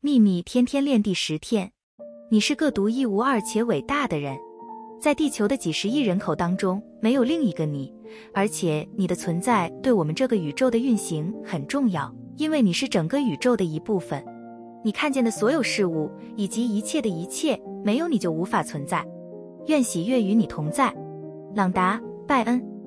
秘密天天练第十天。你是个独一无二且伟大的人。在地球的几十亿人口当中没有另一个你。而且你的存在对我们这个宇宙的运行很重要因为你是整个宇宙的一部分。你看见的所有事物以及一切的一切没有你就无法存在。愿喜悦与你同在。朗达拜恩。